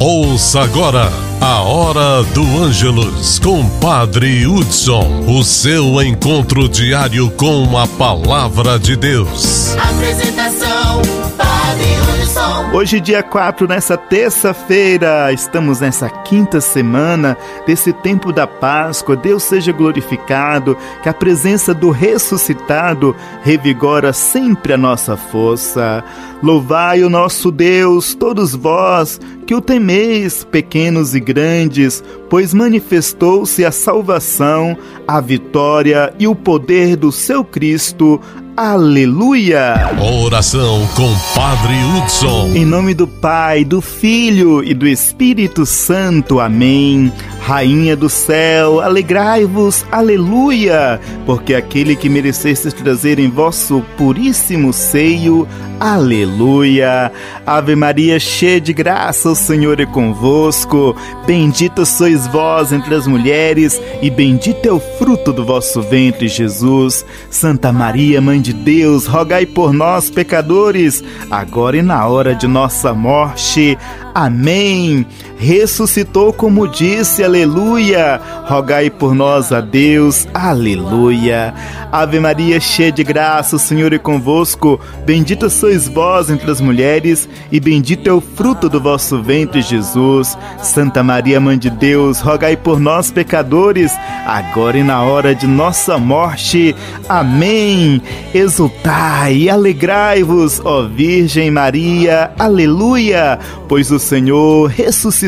Ouça agora a Hora do Ângelus com Padre Hudson, o seu encontro diário com a Palavra de Deus. Apresentação, Padre Hudson. Hoje, dia 4, nessa terça-feira, estamos nessa quinta semana desse tempo da Páscoa. Deus seja glorificado, que a presença do ressuscitado revigora sempre a nossa força. Louvai o nosso Deus, todos vós que o temeis, pequenos e grandes, pois manifestou-se a salvação, a vitória e o poder do seu Cristo. Aleluia! Oração com Padre Hudson. Em nome do Pai, do Filho e do Espírito Santo. Amém. Rainha do céu, alegrai-vos, aleluia, porque aquele que mereceste trazer em vosso puríssimo seio, aleluia. Ave Maria, cheia de graça, o Senhor é convosco. Bendita sois vós entre as mulheres, e bendito é o fruto do vosso ventre, Jesus. Santa Maria, Mãe de Deus, rogai por nós, pecadores, agora e na hora de nossa morte. Amém. Ressuscitou como disse, aleluia. Rogai por nós a Deus, aleluia. Ave Maria, cheia de graça, o Senhor é convosco. Bendita sois vós entre as mulheres, e bendito é o fruto do vosso ventre, Jesus. Santa Maria, Mãe de Deus, rogai por nós, pecadores, agora e na hora de nossa morte. Amém. Exultai e alegrai-vos, ó Virgem Maria, aleluia, pois o Senhor ressuscitou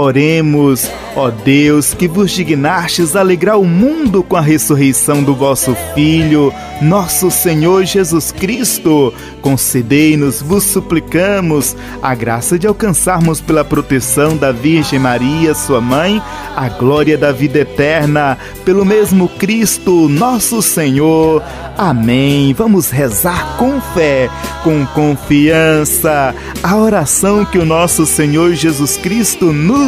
Oremos, ó Deus, que vos dignastes alegrar o mundo com a ressurreição do vosso Filho, nosso Senhor Jesus Cristo. Concedei-nos, vos suplicamos, a graça de alcançarmos pela proteção da Virgem Maria, sua mãe, a glória da vida eterna, pelo mesmo Cristo, nosso Senhor. Amém. Vamos rezar com fé, com confiança, a oração que o nosso Senhor Jesus Cristo nos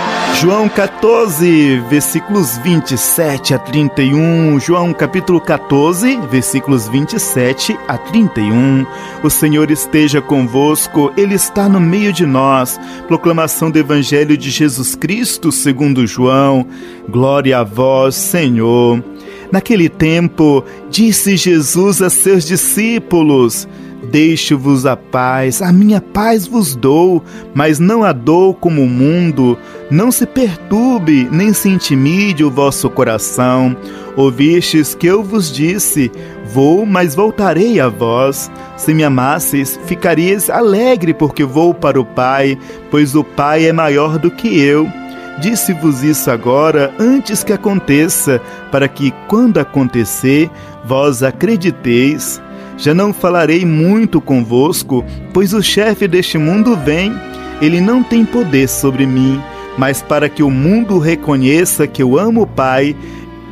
João 14, versículos 27 a 31. João capítulo 14, versículos 27 a 31. O Senhor esteja convosco, Ele está no meio de nós. Proclamação do Evangelho de Jesus Cristo, segundo João. Glória a vós, Senhor. Naquele tempo, disse Jesus a seus discípulos: Deixo-vos a paz, a minha paz vos dou, mas não a dou como o mundo. Não se perturbe, nem se intimide o vosso coração. Ouvistes que eu vos disse: Vou, mas voltarei a vós. Se me amasseis, ficaríeis alegre, porque vou para o Pai, pois o Pai é maior do que eu. Disse-vos isso agora, antes que aconteça, para que, quando acontecer, vós acrediteis. Já não falarei muito convosco, pois o chefe deste mundo vem. Ele não tem poder sobre mim, mas para que o mundo reconheça que eu amo o Pai,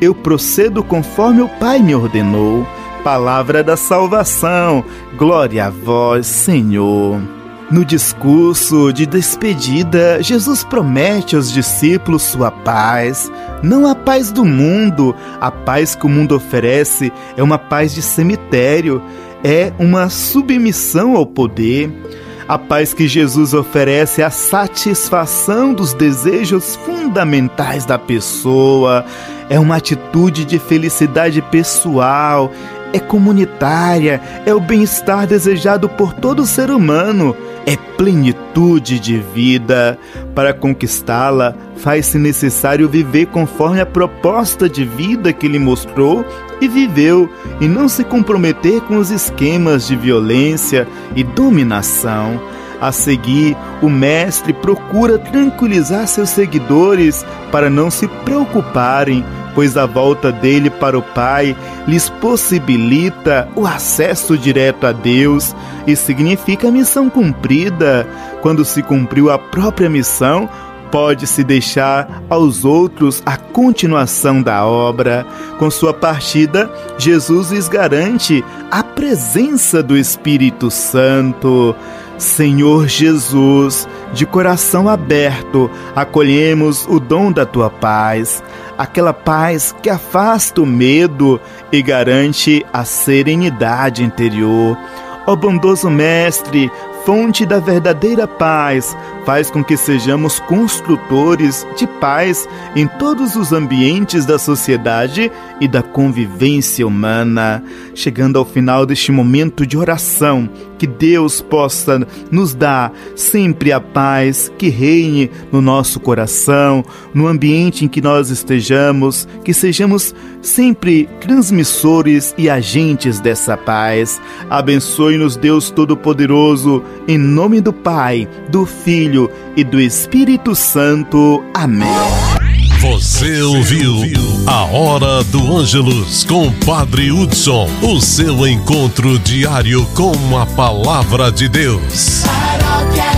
eu procedo conforme o Pai me ordenou. Palavra da salvação. Glória a vós, Senhor. No discurso de despedida, Jesus promete aos discípulos sua paz, não a paz do mundo. A paz que o mundo oferece é uma paz de cemitério, é uma submissão ao poder. A paz que Jesus oferece é a satisfação dos desejos fundamentais da pessoa, é uma atitude de felicidade pessoal, é comunitária, é o bem-estar desejado por todo ser humano é plenitude de vida. Para conquistá-la, faz-se necessário viver conforme a proposta de vida que lhe mostrou e viveu e não se comprometer com os esquemas de violência e dominação. A seguir, o Mestre procura tranquilizar seus seguidores para não se preocuparem, pois a volta dele para o Pai lhes possibilita o acesso direto a Deus e significa missão cumprida. Quando se cumpriu a própria missão, pode-se deixar aos outros a continuação da obra. Com sua partida, Jesus lhes garante a presença do Espírito Santo. Senhor Jesus, de coração aberto, acolhemos o dom da tua paz, aquela paz que afasta o medo e garante a serenidade interior. Ó bondoso Mestre, fonte da verdadeira paz, faz com que sejamos construtores de paz em todos os ambientes da sociedade e da convivência humana. Chegando ao final deste momento de oração, que Deus possa nos dar sempre a paz que reine no nosso coração, no ambiente em que nós estejamos, que sejamos sempre transmissores e agentes dessa paz. Abençoe-nos, Deus Todo-Poderoso, em nome do Pai, do Filho e do Espírito Santo. Amém. Você ouviu a Hora do Ângelus com Padre Hudson, o seu encontro diário com a palavra de Deus. Paróquia